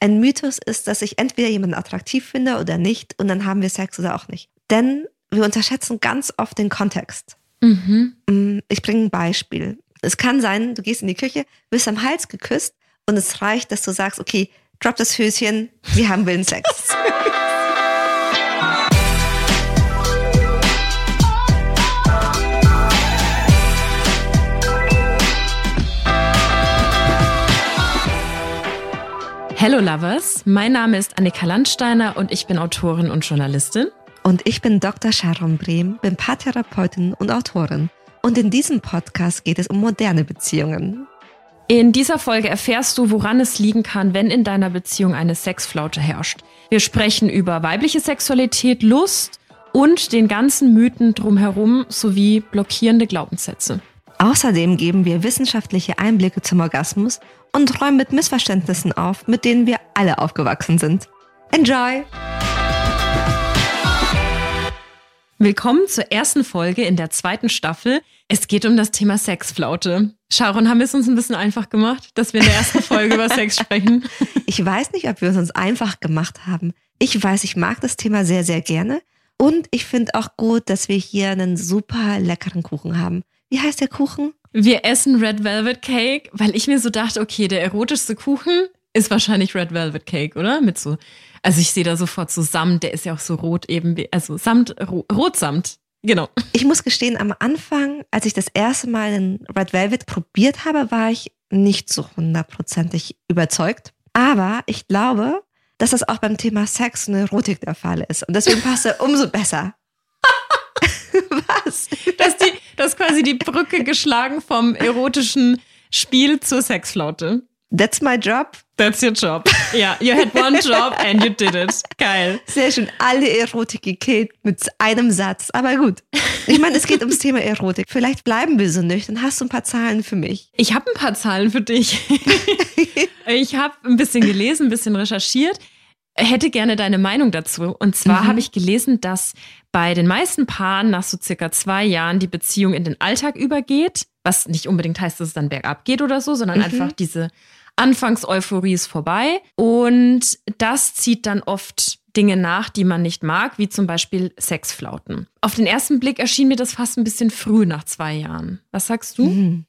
ein Mythos ist, dass ich entweder jemanden attraktiv finde oder nicht und dann haben wir Sex oder auch nicht. Denn wir unterschätzen ganz oft den Kontext. Mhm. Mm, Ich bringe ein Beispiel. Es kann sein, du gehst in die Küche, wirst am Hals geküsst und es reicht, dass du sagst, okay, drop das Höschen, wir haben willen Hello Lovers, mein Name ist Annika Landsteiner und ich bin Autorin und Journalistin. Und ich bin Dr. Sharon Brehm, bin Paartherapeutin und Autorin. Und in diesem Podcast geht es um moderne Beziehungen. In dieser Folge erfährst du, woran es liegen kann, wenn in deiner Beziehung eine Sexflaute herrscht. Wir sprechen über weibliche Sexualität, Lust und den ganzen Mythen drumherum sowie blockierende Glaubenssätze. Außerdem geben wir wissenschaftliche Einblicke zum Orgasmus und räumen mit Missverständnissen auf, mit denen wir alle aufgewachsen sind. Enjoy! Willkommen zur ersten Folge in der zweiten Staffel. Es geht um das Thema Sexflaute. Sharon, haben wir es uns ein bisschen einfach gemacht, dass wir in der ersten Folge über Sex sprechen? Ich weiß nicht, ob wir es uns einfach gemacht haben. Ich weiß, ich mag das Thema sehr, sehr gerne. Und ich finde auch gut, dass wir hier einen super leckeren Kuchen haben. Wie heißt der Kuchen? Wir essen Red Velvet Cake, weil ich mir so dachte, okay, der erotischste Kuchen ist wahrscheinlich Red Velvet Cake, oder? Mit so, also ich sehe da sofort so Samt, der ist ja auch so rot eben, wie, also Samt, ro, Rotsamt. Genau. Ich muss gestehen, am Anfang, als ich das erste Mal den Red Velvet probiert habe, war ich nicht so hundertprozentig überzeugt. Aber ich glaube, dass das auch beim Thema Sex und Erotik der Fall ist. Und deswegen passt er umso besser. Was? Dass die, dass quasi die Brücke geschlagen vom erotischen Spiel zur Sexflaute. That's my job. That's your job. Ja, you had one job and you did it. Geil. Sehr schön. Alle Erotik gekillt mit einem Satz. Aber gut. Ich meine, es geht ums Thema Erotik. Vielleicht bleiben wir so nüchtern. Hast du ein paar Zahlen für mich? Ich habe ein paar Zahlen für dich. ich habe ein bisschen gelesen, ein bisschen recherchiert. Hätte gerne deine Meinung dazu. Und zwar Mhm. habe ich gelesen, dass bei den meisten Paaren nach so circa zwei Jahren die Beziehung in den Alltag übergeht. Was nicht unbedingt heißt, dass es dann bergab geht oder so, sondern Mhm. einfach diese Anfangseuphorie ist vorbei. Und das zieht dann oft Dinge nach, die man nicht mag, wie zum Beispiel Sexflauten. Auf den ersten Blick erschien mir das fast ein bisschen früh nach zwei Jahren. Was sagst du? Mhm.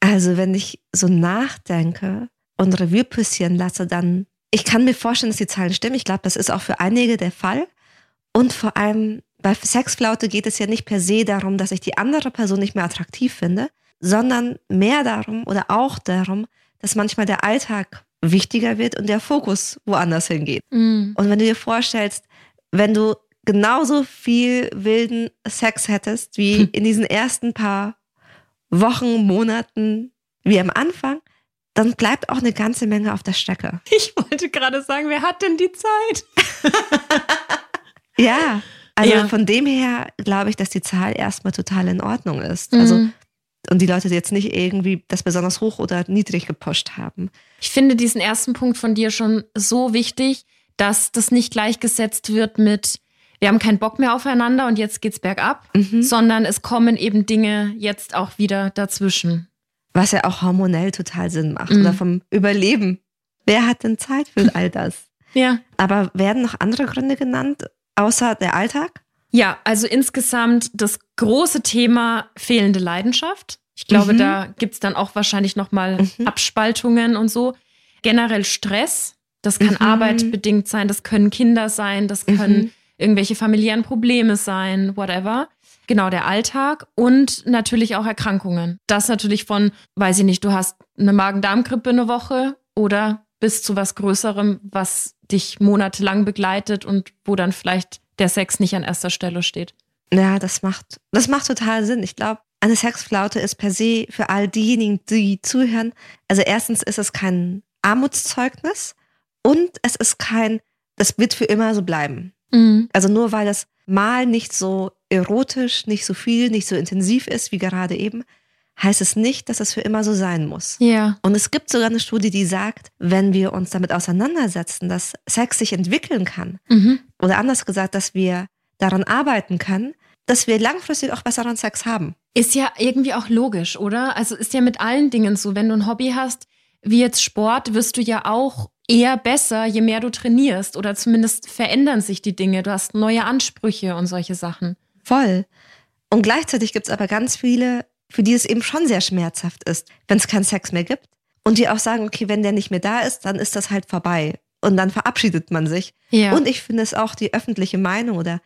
Also, wenn ich so nachdenke und Revue passieren lasse, dann, ich kann mir vorstellen, dass die Zahlen stimmen. Ich glaube, das ist auch für einige der Fall. Und vor allem bei Sexflaute geht es ja nicht per se darum, dass ich die andere Person nicht mehr attraktiv finde, sondern mehr darum oder auch darum, dass manchmal der Alltag wichtiger wird und der Fokus woanders hingeht. Mhm. Und wenn du dir vorstellst, wenn du genauso viel wilden Sex hättest wie Hm. in diesen ersten paar Wochen, Monaten, wie am Anfang, dann bleibt auch eine ganze Menge auf der Strecke. Ich wollte gerade sagen, wer hat denn die Zeit? Ja, also Ja. von dem her glaube ich, dass die Zahl erstmal total in Ordnung ist. Also Mhm. und die Leute jetzt nicht irgendwie das besonders hoch oder niedrig gepusht haben. Ich finde diesen ersten Punkt von dir schon so wichtig, dass das nicht gleichgesetzt wird mit, wir haben keinen Bock mehr aufeinander und jetzt geht's bergab, Mhm. sondern es kommen eben Dinge jetzt auch wieder dazwischen. Was ja auch hormonell total Sinn macht Mhm. oder vom Überleben. Wer hat denn Zeit für all das? Ja. Aber werden noch andere Gründe genannt, außer der Alltag? Ja, also insgesamt das große Thema fehlende Leidenschaft. Ich glaube, Mhm. da gibt's dann auch wahrscheinlich nochmal Mhm. Abspaltungen und so. Generell Stress. Das kann Mhm. Arbeit bedingt sein, das können Kinder sein, das können Mhm. irgendwelche familiären Probleme sein, whatever. Genau, der Alltag und natürlich auch Erkrankungen. Das natürlich von, weiß ich nicht, du hast eine Magen-Darm-Grippe eine Woche oder bis zu was Größerem, was dich monatelang begleitet und wo dann vielleicht der Sex nicht an erster Stelle steht. Ja, das macht, das macht total Sinn. Ich glaube, eine Sexflaute ist per se für all diejenigen, die zuhören. Also erstens ist es kein Armutszeugnis und es ist kein, das wird für immer so bleiben. Mhm. Also nur weil das mal nicht so erotisch, nicht so viel, nicht so intensiv ist wie gerade eben, heißt es nicht, dass es für immer so sein muss. Ja. Und es gibt sogar eine Studie, die sagt, wenn wir uns damit auseinandersetzen, dass Sex sich entwickeln kann, Mhm. oder anders gesagt, dass wir daran arbeiten können, dass wir langfristig auch besseren Sex haben. Ist ja irgendwie auch logisch, oder? Also ist ja mit allen Dingen so. Wenn du ein Hobby hast, wie jetzt Sport, wirst du ja auch eher besser, je mehr du trainierst oder zumindest verändern sich die Dinge. Du hast neue Ansprüche und solche Sachen. Voll. Und gleichzeitig gibt es aber ganz viele, für die es eben schon sehr schmerzhaft ist, wenn es keinen Sex mehr gibt. Und die auch sagen, okay, wenn der nicht mehr da ist, dann ist das halt vorbei. Und dann verabschiedet man sich. Ja. Und ich finde es auch die öffentliche Meinung oder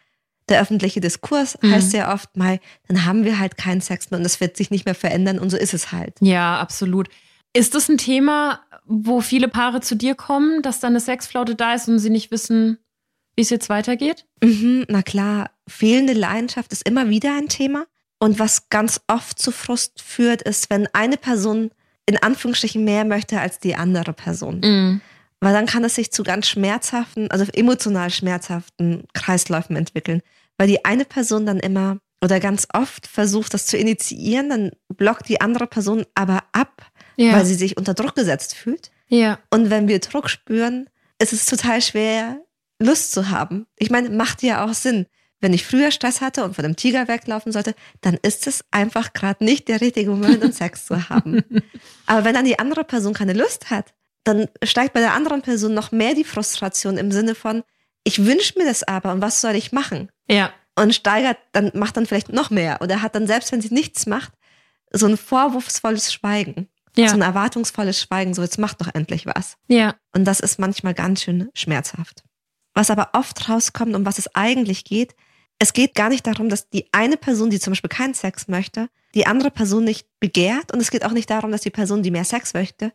der öffentliche Diskurs Mhm. heißt sehr oft mal, dann haben wir halt keinen Sex mehr und das wird sich nicht mehr verändern und so ist es halt. Ja, absolut. Ist das ein Thema, wo viele Paare zu dir kommen, dass da eine Sexflaute da ist und sie nicht wissen, wie es jetzt weitergeht? Mhm, na klar, fehlende Leidenschaft ist immer wieder ein Thema. Und was ganz oft zu Frust führt, ist, wenn eine Person in Anführungsstrichen mehr möchte als die andere Person. Mhm. Weil dann kann es sich zu ganz schmerzhaften, also emotional schmerzhaften Kreisläufen entwickeln. Weil die eine Person dann immer oder ganz oft versucht, das zu initiieren, dann blockt die andere Person aber ab, Ja. weil sie sich unter Druck gesetzt fühlt. ja. Und wenn wir Druck spüren, ist es total schwer, Lust zu haben. Ich meine, macht ja auch Sinn. Wenn ich früher Stress hatte und vor dem Tiger weglaufen sollte, dann ist es einfach gerade nicht der richtige Moment, um Sex zu haben. Aber wenn dann die andere Person keine Lust hat, dann steigt bei der anderen Person noch mehr die Frustration im Sinne von, ich wünsche mir das aber und was soll ich machen? Ja. Und steigert, dann macht dann vielleicht noch mehr oder hat dann selbst, wenn sie nichts macht, so ein vorwurfsvolles Schweigen. So ein Ja. erwartungsvolles Schweigen, so jetzt macht doch endlich was. Ja. Und das ist manchmal ganz schön schmerzhaft. Was aber oft rauskommt, um was es eigentlich geht, es geht gar nicht darum, dass die eine Person, die zum Beispiel keinen Sex möchte, die andere Person nicht begehrt. Und es geht auch nicht darum, dass die Person, die mehr Sex möchte,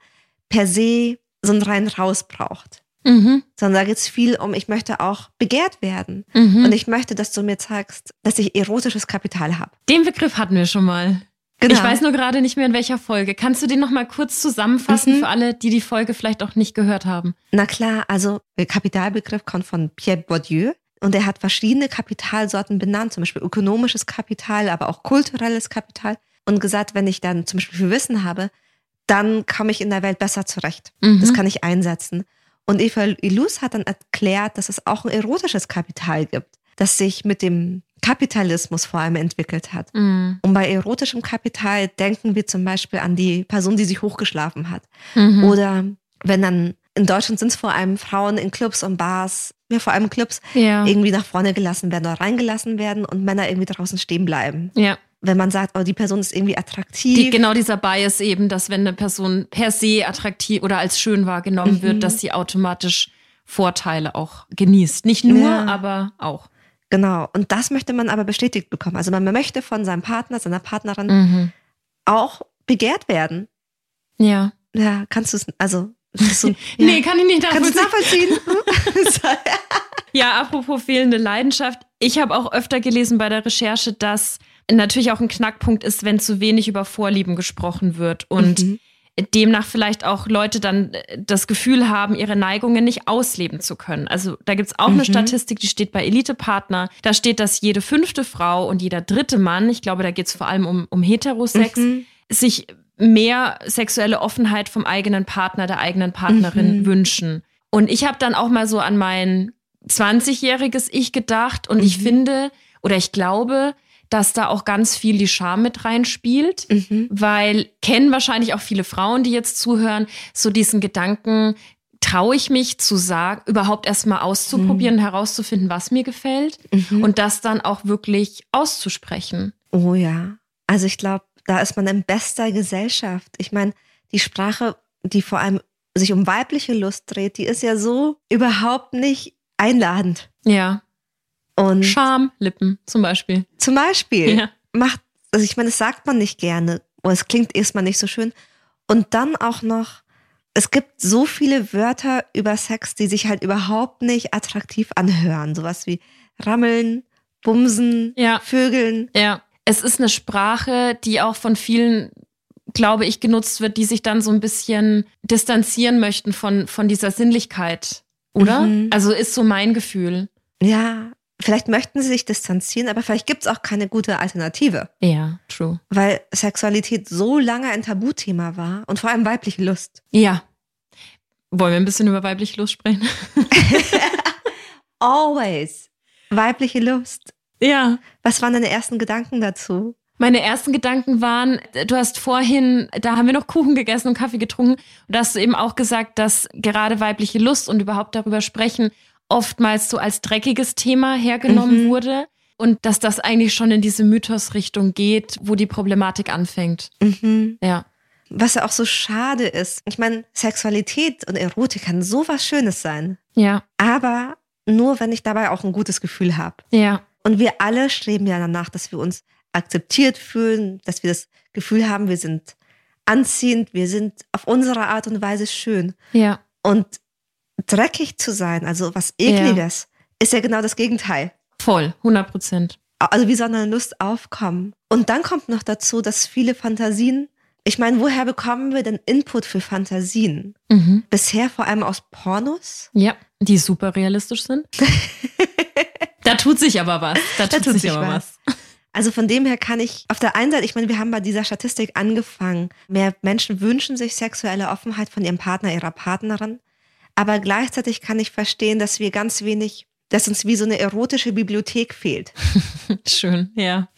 per se so ein rein raus braucht. Mhm. Sondern da geht es viel um, ich möchte auch begehrt werden. Mhm. Und ich möchte, dass du mir zeigst, dass ich erotisches Kapital habe. Den Begriff hatten wir schon mal. Genau. Ich weiß nur gerade nicht mehr in welcher Folge. Kannst du den noch mal kurz zusammenfassen Mhm. für alle, die die Folge vielleicht auch nicht gehört haben? Na klar, also der Kapitalbegriff kommt von Pierre Bourdieu und er hat verschiedene Kapitalsorten benannt, zum Beispiel ökonomisches Kapital, aber auch kulturelles Kapital und gesagt, wenn ich dann zum Beispiel viel Wissen habe, dann komme ich in der Welt besser zurecht. Mhm. Das kann ich einsetzen. Und Eva Ilus hat dann erklärt, dass es auch ein erotisches Kapital gibt, das sich mit dem Kapitalismus vor allem entwickelt hat. Mhm. Und bei erotischem Kapital denken wir zum Beispiel an die Person, die sich hochgeschlafen hat. Mhm. Oder wenn dann, in Deutschland sind es vor allem Frauen in Clubs und Bars, ja vor allem Clubs, ja. irgendwie nach vorne gelassen werden oder reingelassen werden und Männer irgendwie draußen stehen bleiben. ja. Wenn man sagt, oh, die Person ist irgendwie attraktiv. Die, genau dieser Bias eben, dass wenn eine Person per se attraktiv oder als schön wahrgenommen Mhm. wird, dass sie automatisch Vorteile auch genießt. Nicht nur, Ja. aber auch. Genau. Und das möchte man aber bestätigt bekommen. Also man möchte von seinem Partner, seiner Partnerin Mhm. auch begehrt werden. Ja. Ja, kannst du es, also, so, ja. Nee, kann ich nicht kannst du es nachvollziehen. nachvollziehen? Ja, apropos fehlende Leidenschaft. Ich habe auch öfter gelesen bei der Recherche, dass natürlich auch ein Knackpunkt ist, wenn zu wenig über Vorlieben gesprochen wird und Mhm. Demnach vielleicht auch Leute dann äh, das Gefühl haben, ihre Neigungen nicht ausleben zu können. Also da gibt's auch eine Mhm. Statistik, die steht bei Elite-Partner. Da steht, dass jede fünfte Frau und jeder dritte Mann, ich glaube, da geht's vor allem um, um Heterosex, Mhm. sich mehr sexuelle Offenheit vom eigenen Partner, der eigenen Partnerin Mhm. wünschen. Und ich habe dann auch mal so an mein 20-jähriges Ich gedacht und ich Mhm. finde oder ich glaube, dass da auch ganz viel die Scham mit reinspielt, Mhm. weil kennen wahrscheinlich auch viele Frauen, die jetzt zuhören, so diesen Gedanken, traue ich mich zu sagen, überhaupt erstmal auszuprobieren und herauszufinden, was mir gefällt Mhm. und das dann auch wirklich auszusprechen. Oh ja. Also ich glaube, da ist man in bester Gesellschaft. Ich meine, die Sprache, die vor allem sich um weibliche Lust dreht, die ist ja so überhaupt nicht einladend. Ja. Und Schamlippen zum Beispiel. zum Beispiel Ja. macht, also ich meine, das sagt man nicht gerne. Oder es klingt erstmal nicht so schön. Und dann auch noch, es gibt so viele Wörter über Sex, die sich halt überhaupt nicht attraktiv anhören. Sowas wie rammeln, bumsen, Ja. vögeln. Ja. Es ist eine Sprache, die auch von vielen, glaube ich, genutzt wird, die sich dann so ein bisschen distanzieren möchten von, von dieser Sinnlichkeit. Oder? Mhm. Also ist so mein Gefühl. Ja, vielleicht möchten sie sich distanzieren, aber vielleicht gibt es auch keine gute Alternative, Ja, true. weil Sexualität so lange ein Tabuthema war und vor allem weibliche Lust. Ja. Wollen wir ein bisschen über weibliche Lust sprechen? Always. Weibliche Lust. Ja. Was waren deine ersten Gedanken dazu? Meine ersten Gedanken waren, du hast vorhin, da haben wir noch Kuchen gegessen und Kaffee getrunken, und da hast du eben auch gesagt, dass gerade weibliche Lust und überhaupt darüber sprechen oftmals so als dreckiges Thema hergenommen Mhm. wurde und dass das eigentlich schon in diese Mythos-Richtung geht, wo die Problematik anfängt. Mhm. Ja. Was ja auch so schade ist. Ich meine, Sexualität und Erotik kann so was Schönes sein. Ja, Aber nur, wenn ich dabei auch ein gutes Gefühl habe. ja, Und wir alle streben ja danach, dass wir uns akzeptiert fühlen, dass wir das Gefühl haben, wir sind anziehend, wir sind auf unsere Art und Weise schön. ja, Und dreckig zu sein, also was ekliges, ist ja genau das Gegenteil. voll, 100 Prozent. Also wie soll eine Lust aufkommen? Und dann kommt noch dazu, dass viele Fantasien, ich meine, woher bekommen wir denn Input für Fantasien? Mhm. Bisher vor allem aus Pornos? Ja, die super realistisch sind. da tut sich aber was. Da tut, sich, aber was. Also von dem her kann ich auf der einen Seite, ich meine, wir haben bei dieser Statistik angefangen, mehr Menschen wünschen sich sexuelle Offenheit von ihrem Partner, ihrer Partnerin. Aber gleichzeitig kann ich verstehen, dass wir ganz wenig, dass uns wie so eine erotische Bibliothek fehlt. Schön, ja.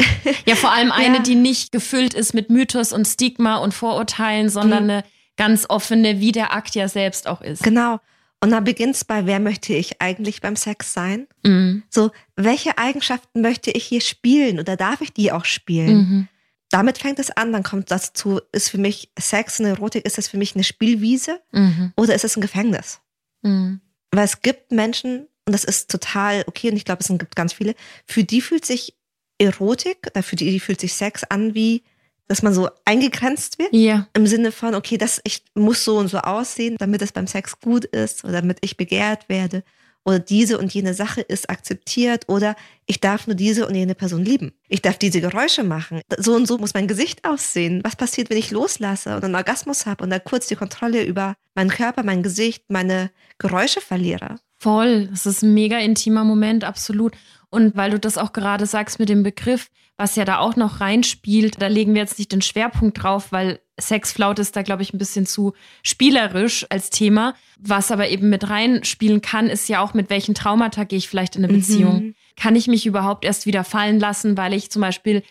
Ja, vor allem eine, Ja. die nicht gefüllt ist mit Mythos und Stigma und Vorurteilen, sondern Mhm. eine ganz offene, wie der Akt ja selbst auch ist. Genau. Und dann beginnt's bei, wer möchte ich eigentlich beim Sex sein? Mhm. So, welche Eigenschaften möchte ich hier spielen oder darf ich die auch spielen? Mhm. Damit fängt es an, dann kommt das zu, ist für mich Sex und Erotik, ist es für mich eine Spielwiese Mhm. oder ist es ein Gefängnis? Mhm. Weil es gibt Menschen, und das ist total okay, und ich glaube, es gibt ganz viele, für die fühlt sich Erotik, oder für die, die fühlt sich Sex an, wie, dass man so eingegrenzt wird. Ja, Im Sinne von, okay, das ich muss so und so aussehen, damit es beim Sex gut ist oder damit ich begehrt werde. Oder diese und jene Sache ist akzeptiert oder ich darf nur diese und jene Person lieben. Ich darf diese Geräusche machen. So und so muss mein Gesicht aussehen. Was passiert, wenn ich loslasse und einen Orgasmus habe und da kurz die Kontrolle über meinen Körper, mein Gesicht, meine Geräusche verliere? voll. Das ist ein mega intimer Moment, absolut. Und weil du das auch gerade sagst mit dem Begriff, was ja da auch noch reinspielt, da legen wir jetzt nicht den Schwerpunkt drauf, weil Sexflaute ist da, glaube ich, ein bisschen zu spielerisch als Thema. Was aber eben mit reinspielen kann, ist ja auch, mit welchen Traumata gehe ich vielleicht in eine Beziehung. Mhm. Kann ich mich überhaupt erst wieder fallen lassen, weil ich zum Beispiel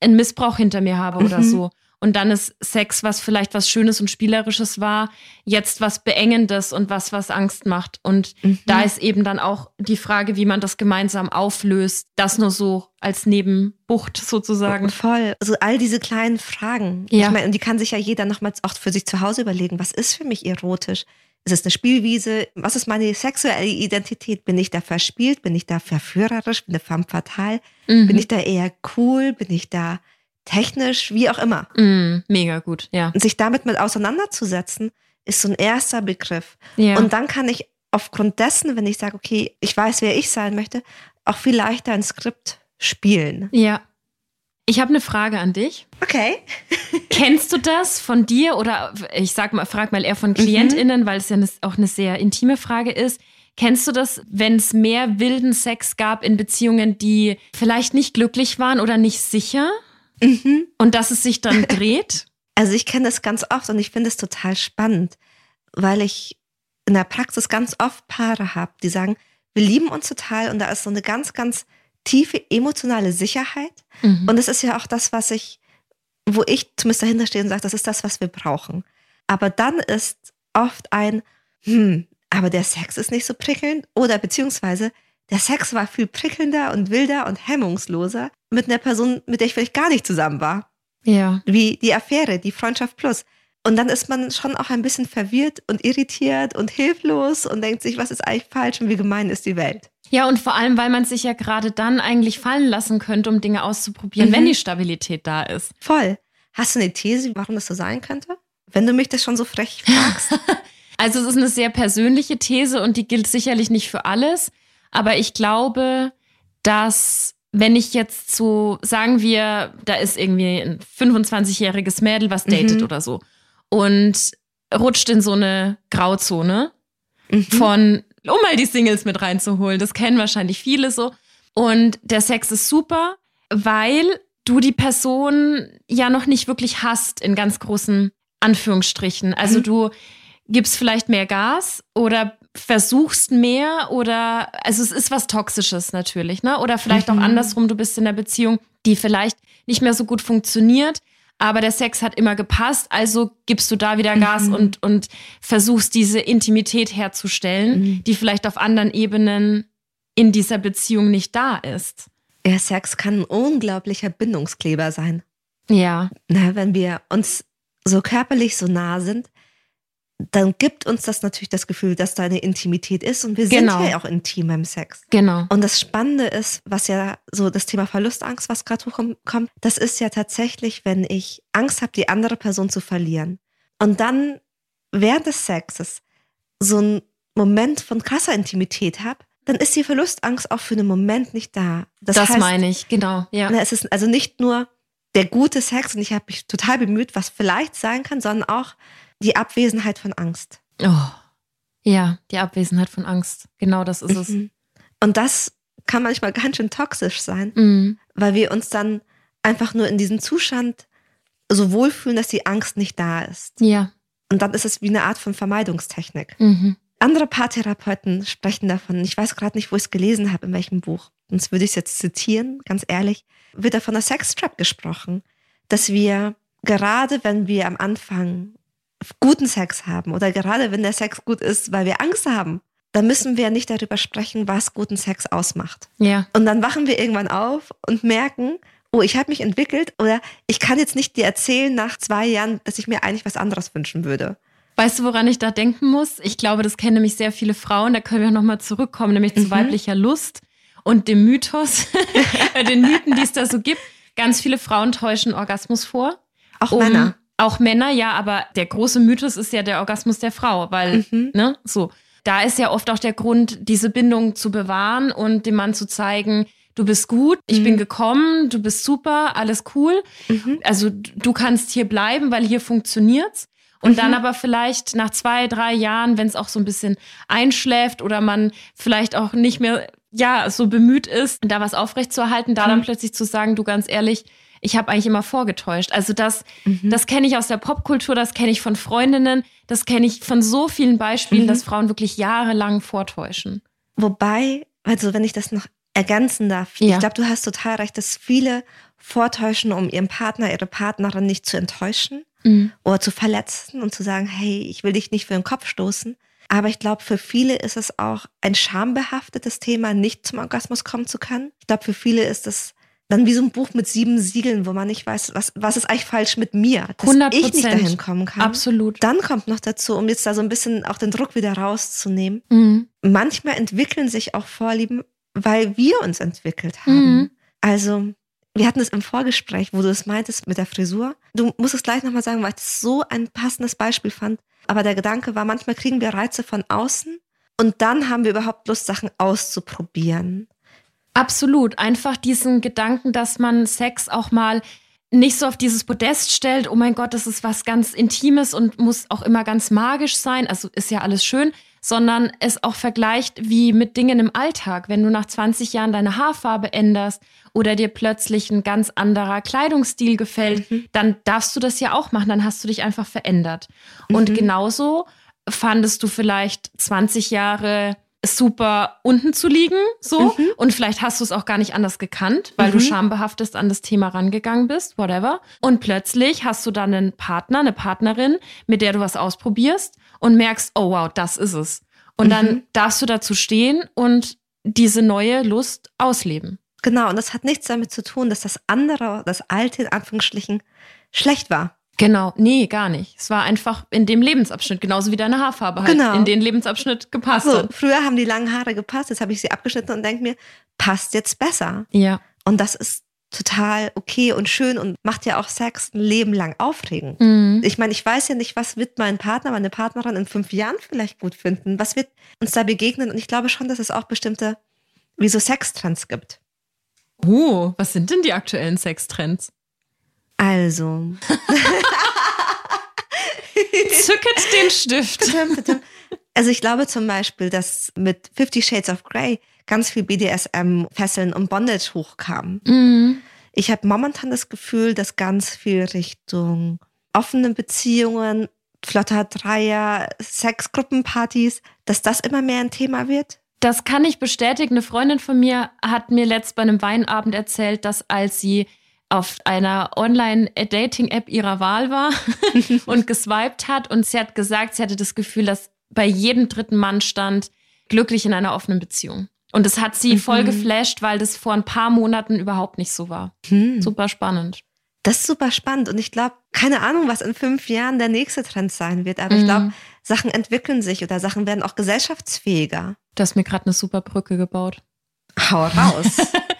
einen Missbrauch hinter mir habe oder Mhm. so. Und dann ist Sex, was vielleicht was Schönes und Spielerisches war, jetzt was Beengendes und was, was Angst macht. Und Mhm. da ist eben dann auch die Frage, wie man das gemeinsam auflöst. Das nur so als Nebenbucht sozusagen. Voll. Also all diese kleinen Fragen. Ja. Ich meine, und die kann sich ja jeder nochmals auch für sich zu Hause überlegen. Was ist für mich erotisch? Ist es eine Spielwiese? Was ist meine sexuelle Identität? Bin ich da verspielt? Bin ich da verführerisch? Bin ich femme fatale? Mhm. Bin ich da eher cool? Bin ich da technisch? Wie auch immer. Mhm, mega gut, ja. Und sich damit mit auseinanderzusetzen, ist so ein erster Begriff. ja. Und dann kann ich aufgrund dessen, wenn ich sage, okay, ich weiß, wer ich sein möchte, auch viel leichter ein Skript spielen. ja. Ich habe eine Frage an dich. Okay. Kennst du das von dir oder ich sag mal, frag mal eher von KlientInnen, weil es ja auch eine sehr intime Frage ist. Kennst du das, wenn es mehr wilden Sex gab in Beziehungen, die vielleicht nicht glücklich waren oder nicht sicher Mhm. und dass es sich dann dreht? Also ich kenne das ganz oft und ich finde es total spannend, weil ich in der Praxis ganz oft Paare habe, die sagen, wir lieben uns total und da ist so eine ganz, ganz tiefe emotionale Sicherheit. Mhm. Und das ist ja auch das, was ich, wo ich zumindest dahinter stehe und sage, das ist das, was wir brauchen. Aber dann ist oft ein, hm, aber der Sex ist nicht so prickelnd oder beziehungsweise der Sex war viel prickelnder und wilder und hemmungsloser mit einer Person, mit der ich vielleicht gar nicht zusammen war Ja. wie die Affäre, die Freundschaft plus. Und dann ist man schon auch ein bisschen verwirrt und irritiert und hilflos und denkt sich, was ist eigentlich falsch und wie gemein ist die Welt. Ja, und vor allem, weil man sich ja gerade dann eigentlich fallen lassen könnte, um Dinge auszuprobieren, Mhm. wenn die Stabilität da ist. Voll. Hast du eine These, warum das so sein könnte? Wenn du mich das schon so frech fragst. Also es ist eine sehr persönliche These und die gilt sicherlich nicht für alles. Aber ich glaube, dass wenn ich jetzt so, sagen wir, da ist irgendwie ein 25-jähriges Mädel, was datet Mhm. oder so und rutscht in so eine Grauzone Mhm. von, um mal die Singles mit reinzuholen. Das kennen wahrscheinlich viele so. Und der Sex ist super, weil du die Person ja noch nicht wirklich hast, in ganz großen Anführungsstrichen. Also Mhm. du gibst vielleicht mehr Gas oder versuchst mehr oder, also es ist was Toxisches natürlich, ne? Oder vielleicht Mhm. auch andersrum, du bist in einer Beziehung, die vielleicht nicht mehr so gut funktioniert, aber der Sex hat immer gepasst, also gibst du da wieder Gas Mhm. und, und versuchst diese Intimität herzustellen, Mhm. die vielleicht auf anderen Ebenen in dieser Beziehung nicht da ist. Ja, Sex kann ein unglaublicher Bindungskleber sein. Ja, Na, wenn wir uns so körperlich so nah sind, dann gibt uns das natürlich das Gefühl, dass da eine Intimität ist und wir Genau. sind ja auch intim im Sex. genau. Und das Spannende ist, was ja so das Thema Verlustangst, was gerade hochkommt, das ist ja tatsächlich, wenn ich Angst habe, die andere Person zu verlieren und dann während des Sexes so einen Moment von krasser Intimität habe, dann ist die Verlustangst auch für einen Moment nicht da. Das, heißt, meine ich, genau. Ja. na, es ist also nicht nur der gute Sex und ich habe mich total bemüht, was vielleicht sein kann, sondern auch die Abwesenheit von Angst. Oh. Ja, die Abwesenheit von Angst. Genau das ist es. Mhm. Und das kann manchmal ganz schön toxisch sein, Mhm. weil wir uns dann einfach nur in diesem Zustand so wohlfühlen, dass die Angst nicht da ist. Ja. Und dann ist es wie eine Art von Vermeidungstechnik. Mhm. Andere Paartherapeuten sprechen davon, ich weiß gerade nicht, wo ich es gelesen habe, in welchem Buch, sonst würde ich es jetzt zitieren, ganz ehrlich, wird da von der Sextrap gesprochen, dass wir gerade, wenn wir am Anfang guten Sex haben oder gerade wenn der Sex gut ist, weil wir Angst haben, dann müssen wir nicht darüber sprechen, was guten Sex ausmacht. Ja. Und dann wachen wir irgendwann auf und merken, oh, ich habe mich entwickelt oder ich kann jetzt nicht dir erzählen nach zwei Jahren, dass ich mir eigentlich was anderes wünschen würde. Weißt du, woran ich da denken muss? Ich glaube, das kennen nämlich sehr viele Frauen. Da können wir nochmal zurückkommen, nämlich zu Mhm. weiblicher Lust und dem Mythos, den Mythen, die es da so gibt. Ganz viele Frauen täuschen Orgasmus vor. Auch um- Männer. Auch Männer, ja, aber der große Mythos ist ja der Orgasmus der Frau, weil, Mhm. ne, so. Da ist ja oft auch der Grund, diese Bindung zu bewahren und dem Mann zu zeigen, du bist gut, ich Mhm. bin gekommen, du bist super, alles cool. Mhm. Also du kannst hier bleiben, weil hier funktioniert's. Und Mhm. dann aber vielleicht nach zwei, drei Jahren, wenn es auch so ein bisschen einschläft oder man vielleicht auch nicht mehr ja so bemüht ist, da was aufrechtzuerhalten, da dann Mhm. plötzlich zu sagen, du ganz ehrlich, ich habe eigentlich immer vorgetäuscht. Also das, Mhm. das kenne ich aus der Popkultur, das kenne ich von Freundinnen, das kenne ich von so vielen Beispielen, Mhm. dass Frauen wirklich jahrelang vortäuschen. Wobei, also wenn ich das noch ergänzen darf, Ja. ich glaube, du hast total recht, dass viele vortäuschen, um ihren Partner, ihre Partnerin nicht zu enttäuschen oder zu verletzen und zu sagen, hey, ich will dich nicht für den Kopf stoßen. Aber ich glaube, für viele ist es auch ein schambehaftetes Thema, nicht zum Orgasmus kommen zu können. Ich glaube, für viele ist es dann wie so ein Buch mit sieben Siegeln, wo man nicht weiß, was, was ist eigentlich falsch mit mir, dass 100%. ich nicht dahin kommen kann. Absolut. Dann kommt noch dazu, um jetzt da so ein bisschen auch den Druck wieder rauszunehmen, Mhm. manchmal entwickeln sich auch Vorlieben, weil wir uns entwickelt haben. Mhm. Also, wir hatten es im Vorgespräch, wo du es meintest mit der Frisur. Du musst es gleich nochmal sagen, weil ich das so ein passendes Beispiel fand. Aber der Gedanke war, manchmal kriegen wir Reize von außen und dann haben wir überhaupt Lust, Sachen auszuprobieren. Absolut. Einfach diesen Gedanken, dass man Sex auch mal nicht so auf dieses Podest stellt, oh mein Gott, das ist was ganz Intimes und muss auch immer ganz magisch sein, also ist ja alles schön, sondern es auch vergleicht wie mit Dingen im Alltag. Wenn du nach 20 Jahren deine Haarfarbe änderst oder dir plötzlich ein ganz anderer Kleidungsstil gefällt, Mhm. dann darfst du das ja auch machen, dann hast du dich einfach verändert. Und Mhm. genauso fandest du vielleicht 20 Jahre super unten zu liegen, so. Mhm. Und vielleicht hast du es auch gar nicht anders gekannt, weil du Mhm. schambehaftet an das Thema rangegangen bist, whatever. Und plötzlich hast du dann einen Partner, eine Partnerin, mit der du was ausprobierst und merkst, oh wow, das ist es. Und Mhm. dann darfst du dazu stehen und diese neue Lust ausleben. Genau, und das hat nichts damit zu tun, dass das andere, das alte, in Anführungsstrichen, schlecht war. Genau, nee, gar nicht. Es war einfach in dem Lebensabschnitt, genauso wie deine Haarfarbe halt Genau. in den Lebensabschnitt gepasst So, hat. früher haben die langen Haare gepasst, jetzt habe ich sie abgeschnitten und denke mir, passt jetzt besser. Ja. Und das ist total okay und schön und macht ja auch Sex ein Leben lang aufregend. Mhm. Ich meine, ich weiß ja nicht, was wird mein Partner, meine Partnerin in fünf Jahren vielleicht gut finden. Was wird uns da begegnen? Und ich glaube schon, dass es auch bestimmte, wie so Sextrends gibt. Oh, was sind denn die aktuellen Sextrends? Also, Zücket den Stift. Also ich glaube zum Beispiel, dass mit Fifty Shades of Grey ganz viel BDSM, Fesseln und Bondage hochkam. Mhm. Ich habe momentan das Gefühl, dass ganz viel Richtung offene Beziehungen, flotter Dreier, Sexgruppenpartys, dass das immer mehr ein Thema wird. Das kann ich bestätigen. Eine Freundin von mir hat mir letzt bei einem Weinabend erzählt, dass als sie auf einer Online-Dating-App ihrer Wahl war und geswiped hat und sie hat gesagt, sie hatte das Gefühl, dass bei jedem dritten Mann stand, glücklich in einer offenen Beziehung. Und das hat sie mhm. voll geflasht, weil das vor ein paar Monaten überhaupt nicht so war. Mhm. Super spannend. Das ist super spannend. Und ich glaube, keine Ahnung, was in fünf Jahren der nächste Trend sein wird. Aber mhm. ich glaube, Sachen entwickeln sich oder Sachen werden auch gesellschaftsfähiger. Du hast mir gerade eine super Brücke gebaut. Hau raus.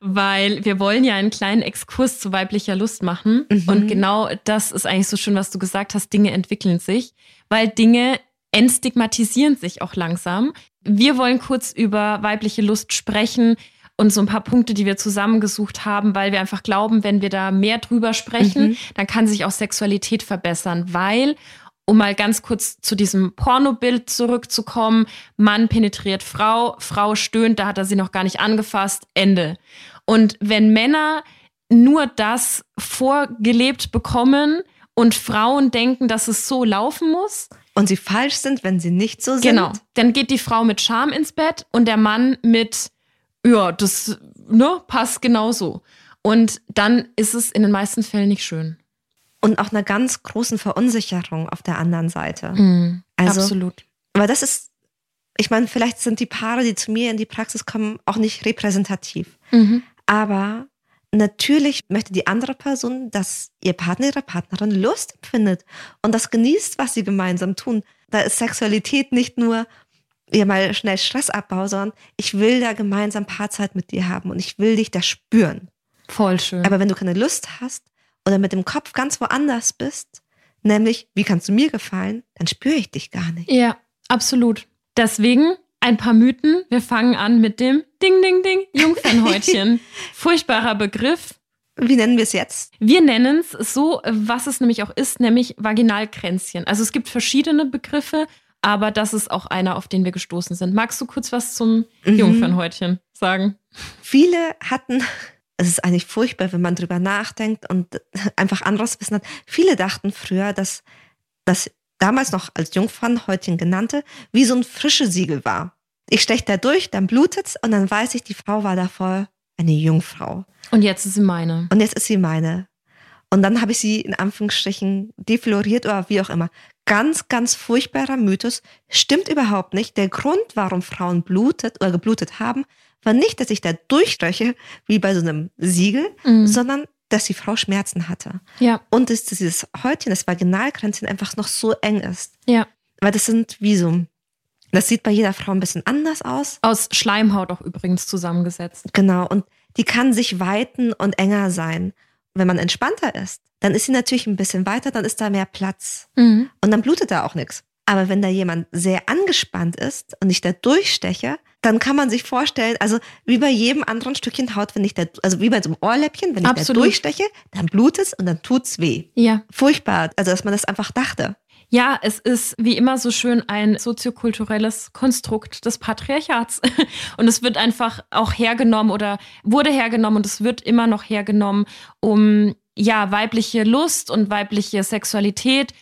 Weil wir wollen ja einen kleinen Exkurs zu weiblicher Lust machen. Mhm. Und genau das ist eigentlich so schön, was du gesagt hast. Dinge entwickeln sich, weil Dinge entstigmatisieren sich auch langsam. Wir wollen kurz über weibliche Lust sprechen und so ein paar Punkte, die wir zusammengesucht haben, weil wir einfach glauben, wenn wir da mehr drüber sprechen, mhm. dann kann sich auch Sexualität verbessern, weil um mal ganz kurz zu diesem Pornobild zurückzukommen, Mann penetriert Frau, Frau stöhnt, da hat er sie noch gar nicht angefasst, Ende. Und wenn Männer nur das vorgelebt bekommen und Frauen denken, dass es so laufen muss, und sie falsch sind, wenn sie nicht so sind. Genau. Dann geht die Frau mit Scham ins Bett und der Mann mit, ja, das ne, passt genauso. Und dann ist es in den meisten Fällen nicht schön. Und auch einer ganz großen Verunsicherung auf der anderen Seite. Mhm, also, absolut. Aber das ist, ich meine, vielleicht sind die Paare, die zu mir in die Praxis kommen, auch nicht repräsentativ. Mhm. Aber natürlich möchte die andere Person, dass ihr Partner, ihre Partnerin Lust empfindet und das genießt, was sie gemeinsam tun. Da ist Sexualität nicht nur ja mal schnell Stressabbau, sondern ich will da gemeinsam Paarzeit mit dir haben und ich will dich da spüren. Voll schön. Aber wenn du keine Lust hast oder mit dem Kopf ganz woanders bist, nämlich, wie kannst du mir gefallen, dann spüre ich dich gar nicht. Ja, absolut. Deswegen ein paar Mythen. Wir fangen an mit dem Ding, Ding, Ding, Jungfernhäutchen. Furchtbarer Begriff. Wie nennen wir es jetzt? Wir nennen es so, was es nämlich auch ist, nämlich Vaginalkränzchen. Also es gibt verschiedene Begriffe, aber das ist auch einer, auf den wir gestoßen sind. Magst du kurz was zum mhm. Jungfernhäutchen sagen? Viele hatten, es ist eigentlich furchtbar, wenn man drüber nachdenkt und einfach anderes Wissen hat. Viele dachten früher, dass das damals noch als Jungfernhäutchen genannte, wie so ein frische Siegel war. Ich steche da durch, dann blutet's und dann weiß ich, die Frau war davor eine Jungfrau. Und jetzt ist sie meine. Und jetzt ist sie meine. Und dann habe ich sie in Anführungsstrichen defloriert oder wie auch immer. Ganz, ganz furchtbarer Mythos. Stimmt überhaupt nicht. Der Grund, warum Frauen blutet oder geblutet haben, war nicht, dass ich da durchspreche, wie bei so einem Siegel, mhm. sondern dass die Frau Schmerzen hatte. Ja. Und dass dieses Häutchen, das Vaginalkränzchen einfach noch so eng ist. Ja. Weil das sind wie so, das sieht bei jeder Frau ein bisschen anders aus. Aus Schleimhaut auch übrigens zusammengesetzt. Genau. Und die kann sich weiten und enger sein. Wenn man entspannter ist, dann ist sie natürlich ein bisschen weiter, dann ist da mehr Platz. Mhm. Und dann blutet da auch nichts. Aber wenn da jemand sehr angespannt ist und ich da durchsteche, dann kann man sich vorstellen, also wie bei jedem anderen Stückchen Haut, wenn ich da, also wie bei so einem Ohrläppchen, wenn ich Absolut. da durchsteche, dann blutet es und dann tut's weh. Ja. Furchtbar, also dass man das einfach dachte. Ja, es ist wie immer so schön ein soziokulturelles Konstrukt des Patriarchats. Und es wird einfach auch hergenommen oder wurde hergenommen und es wird immer noch hergenommen, um ja weibliche Lust und weibliche Sexualität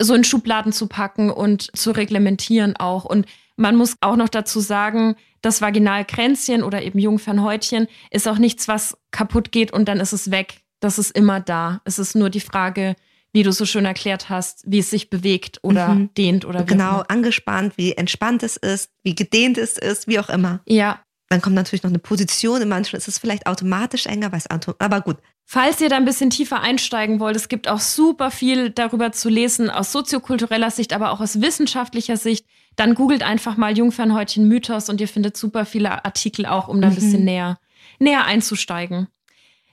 so in Schubladen zu packen und zu reglementieren auch. Und man muss auch noch dazu sagen, das Vaginalkränzchen oder eben Jungfernhäutchen ist auch nichts, was kaputt geht und dann ist es weg. Das ist immer da. Es ist nur die Frage, wie du so schön erklärt hast, wie es sich bewegt oder mhm. dehnt oder wie Genau, angespannt, wie entspannt es ist, wie gedehnt es ist, wie auch immer. Ja. Dann kommt natürlich noch eine Position. In manchen ist es vielleicht automatisch enger, weiß aber gut. Falls ihr da ein bisschen tiefer einsteigen wollt, es gibt auch super viel darüber zu lesen, aus soziokultureller Sicht, aber auch aus wissenschaftlicher Sicht. Dann googelt einfach mal Jungfernhäutchen Mythos und ihr findet super viele Artikel auch, um da ein bisschen mhm. näher, näher einzusteigen.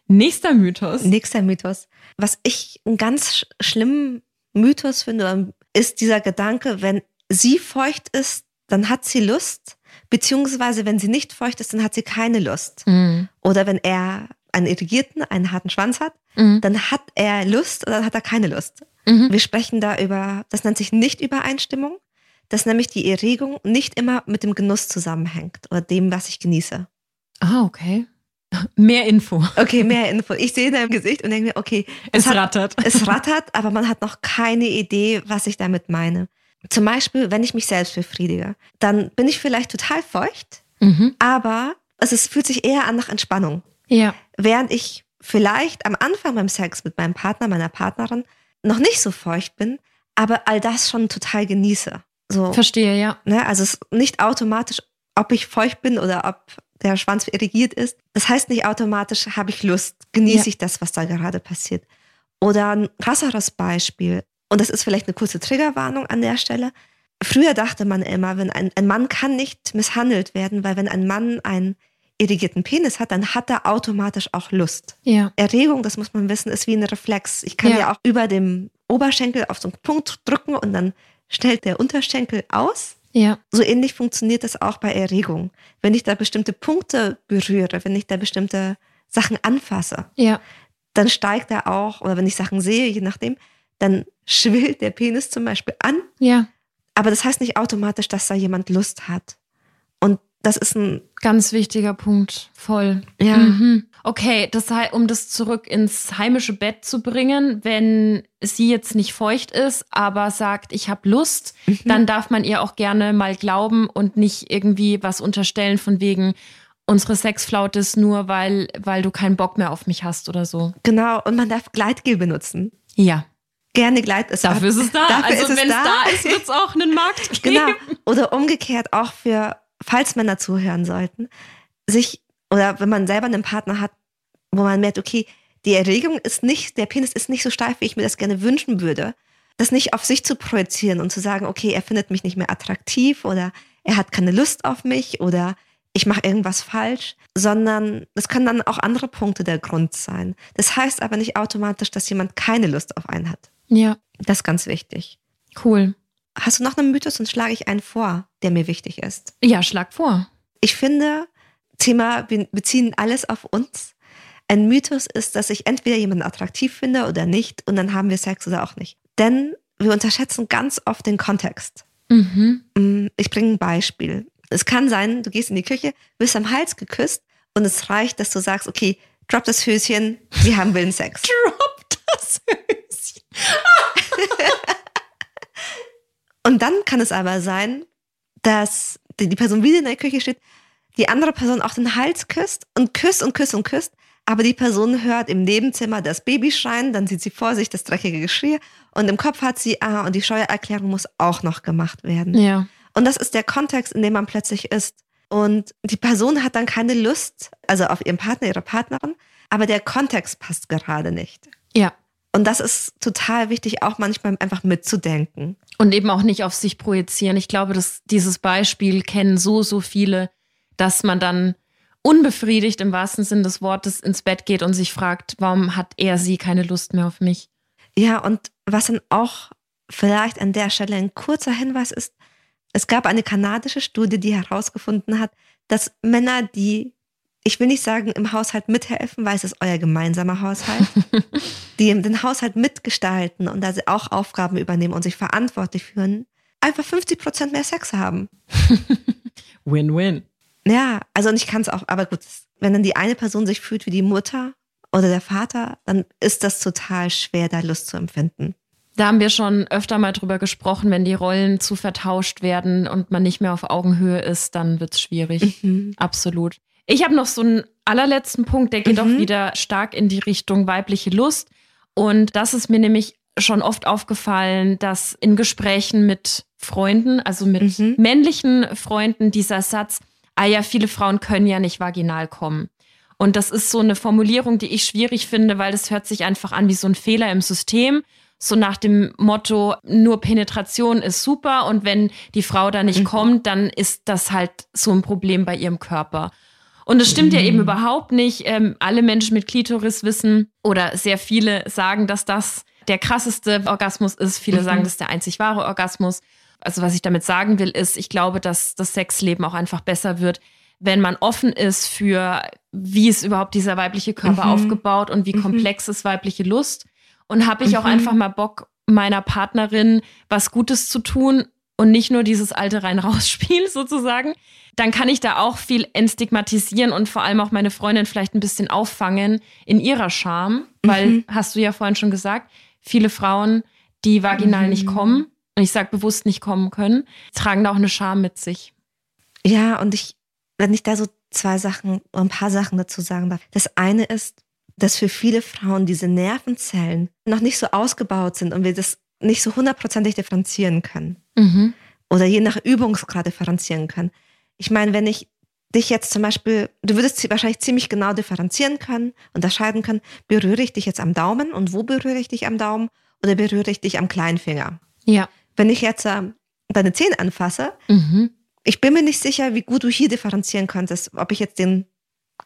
Nächster Mythos. Nächster Mythos. Was ich einen ganz schlimmen Mythos finde, ist dieser Gedanke, wenn sie feucht ist, dann hat sie Lust, beziehungsweise wenn sie nicht feucht ist, dann hat sie keine Lust. Mhm. Oder wenn er einen irrigierten, einen harten Schwanz hat, mhm. dann hat er Lust oder dann hat er keine Lust. Mhm. Wir sprechen da über, das nennt sich Nicht-Übereinstimmung, dass nämlich die Erregung nicht immer mit dem Genuss zusammenhängt oder dem, was ich genieße. Ah, okay. Mehr Info. Okay, mehr Info. Ich sehe dein Gesicht und denke mir, okay. Es, es hat, rattert. Es rattert, aber man hat noch keine Idee, was ich damit meine. Zum Beispiel, wenn ich mich selbst befriedige, dann bin ich vielleicht total feucht, Mhm. aber es ist, fühlt sich eher an nach Entspannung. Ja. Während ich vielleicht am Anfang beim Sex mit meinem Partner, meiner Partnerin noch nicht so feucht bin, aber all das schon total genieße. So, Verstehe, ja. ne? Also es ist nicht automatisch, ob ich feucht bin oder ob der Schwanz irrigiert ist. Das heißt nicht automatisch, habe ich Lust, genieße Ja. ich das, was da gerade passiert. Oder ein krasseres Beispiel, und das ist vielleicht eine kurze Triggerwarnung an der Stelle. Früher dachte man immer, wenn ein, ein Mann kann nicht misshandelt werden, weil wenn ein Mann einen irrigierten Penis hat, dann hat er automatisch auch Lust. Ja. Erregung, das muss man wissen, ist wie ein Reflex. Ich kann Ja. ja, auch über dem Oberschenkel auf so einen Punkt drücken und dann stellt der Unterschenkel aus. Ja. So ähnlich funktioniert das auch bei Erregung. Wenn ich da bestimmte Punkte berühre, wenn ich da bestimmte Sachen anfasse, Ja. dann steigt er auch, oder wenn ich Sachen sehe, je nachdem, dann schwillt der Penis zum Beispiel an. Ja. Aber das heißt nicht automatisch, dass da jemand Lust hat. Und das ist ein, Ganz wichtiger Punkt. Voll. ja, Mhm. Okay, das heißt, um das zurück ins heimische Bett zu bringen, wenn sie jetzt nicht feucht ist, aber sagt, ich habe Lust, Mhm. dann darf man ihr auch gerne mal glauben und nicht irgendwie was unterstellen von wegen, unsere Sexflaute ist nur, weil, weil du keinen Bock mehr auf mich hast oder so. genau. Und man darf Gleitgel benutzen. Ja, Gerne Gleit. Es dafür ist es da. Dafür also ist es wenn es da. da ist, wird es auch einen Markt geben. Genau. Oder umgekehrt auch für, falls Männer zuhören sollten, sich, oder wenn man selber einen Partner hat, wo man merkt, okay, die Erregung ist nicht, der Penis ist nicht so steif, wie ich mir das gerne wünschen würde, das nicht auf sich zu projizieren und zu sagen, okay, er findet mich nicht mehr attraktiv oder er hat keine Lust auf mich oder ich mache irgendwas falsch, sondern das können dann auch andere Punkte der Grund sein. Das heißt aber nicht automatisch, dass jemand keine Lust auf einen hat. Ja, Das ist ganz wichtig. cool. Hast du noch einen Mythos, sonst schlage ich einen vor, der mir wichtig ist. Ja, schlag vor. Ich finde, Thema, wir beziehen alles auf uns. Ein Mythos ist, dass ich entweder jemanden attraktiv finde oder nicht und dann haben wir Sex oder auch nicht. Denn wir unterschätzen ganz oft den Kontext. Mhm. Mm, Ich bringe ein Beispiel. Es kann sein, du gehst in die Küche, wirst am Hals geküsst und es reicht, dass du sagst, okay, drop das Höschen, wir haben willen Sex. Drop das Höschen. Und dann kann es aber sein, dass die die Person wieder in der Küche steht, die andere Person auch den Hals küsst und küsst und küsst und küsst, aber die Person hört im Nebenzimmer das Baby schreien, dann sieht sie vor sich das dreckige Geschirr und im Kopf hat sie, ah, und die Steuererklärung muss auch noch gemacht werden. Ja. Und das ist der Kontext, in dem man plötzlich ist. Und die Person hat dann keine Lust, also auf ihren Partner, ihre Partnerin, aber der Kontext passt gerade nicht. Ja. Und das ist total wichtig, auch manchmal einfach mitzudenken. Und eben auch nicht auf sich projizieren. Ich glaube, dass dieses Beispiel kennen so, so viele, dass man dann unbefriedigt im wahrsten Sinn des Wortes ins Bett geht und sich fragt, warum hat er sie keine Lust mehr auf mich? Ja, und was dann auch vielleicht an der Stelle ein kurzer Hinweis ist, es gab eine kanadische Studie, die herausgefunden hat, dass Männer, die, ich will nicht sagen, im Haushalt mithelfen, weil es ist euer gemeinsamer Haushalt, die den Haushalt mitgestalten und da sie auch Aufgaben übernehmen und sich verantwortlich fühlen, einfach 50 Prozent mehr Sex haben. Win-win. Ja, also und ich kann es auch, aber gut, wenn dann die eine Person sich fühlt wie die Mutter oder der Vater, dann ist das total schwer, da Lust zu empfinden. Da haben wir schon öfter mal drüber gesprochen, wenn die Rollen zu vertauscht werden und man nicht mehr auf Augenhöhe ist, dann wird's schwierig. Mhm. Absolut. Ich habe noch so einen allerletzten Punkt, der geht Mhm. auch wieder stark in die Richtung weibliche Lust. Und das ist mir nämlich schon oft aufgefallen, dass in Gesprächen mit Freunden, also mit Mhm. männlichen Freunden, dieser Satz, ah ja, viele Frauen können ja nicht vaginal kommen. Und das ist so eine Formulierung, die ich schwierig finde, weil das hört sich einfach an wie so ein Fehler im System. So nach dem Motto, nur Penetration ist super und wenn die Frau da nicht Mhm. kommt, dann ist das halt so ein Problem bei ihrem Körper. Und es stimmt ja eben überhaupt nicht. Ähm, alle Menschen mit Klitoris wissen oder sehr viele sagen, dass das der krasseste Orgasmus ist. Viele Mhm. sagen, das ist der einzig wahre Orgasmus. Also was ich damit sagen will, ist, ich glaube, dass das Sexleben auch einfach besser wird, wenn man offen ist für, wie ist überhaupt dieser weibliche Körper Mhm. aufgebaut und wie Mhm. komplex ist weibliche Lust. Und habe ich auch Mhm. einfach mal Bock, meiner Partnerin was Gutes zu tun und nicht nur dieses alte Rein-Raus-Spiel sozusagen, dann kann ich da auch viel entstigmatisieren und vor allem auch meine Freundin vielleicht ein bisschen auffangen in ihrer Scham, weil, Mhm. hast du ja vorhin schon gesagt, viele Frauen, die vaginal Mhm. nicht kommen, und ich sage bewusst nicht kommen können, tragen da auch eine Scham mit sich. Ja, und ich, wenn ich da so zwei Sachen, ein paar Sachen dazu sagen darf. Das eine ist, dass für viele Frauen diese Nervenzellen noch nicht so ausgebaut sind und wir das nicht so hundertprozentig differenzieren können. Mhm. Oder je nach Übungsgrad differenzieren können. Ich meine, wenn ich dich jetzt zum Beispiel, du würdest wahrscheinlich ziemlich genau differenzieren können, unterscheiden können, berühre ich dich jetzt am Daumen und wo berühre ich dich am Daumen oder berühre ich dich am Kleinfinger. Ja. Wenn ich jetzt äh, deine Zähne anfasse, Mhm. ich bin mir nicht sicher, wie gut du hier differenzieren könntest, ob ich jetzt den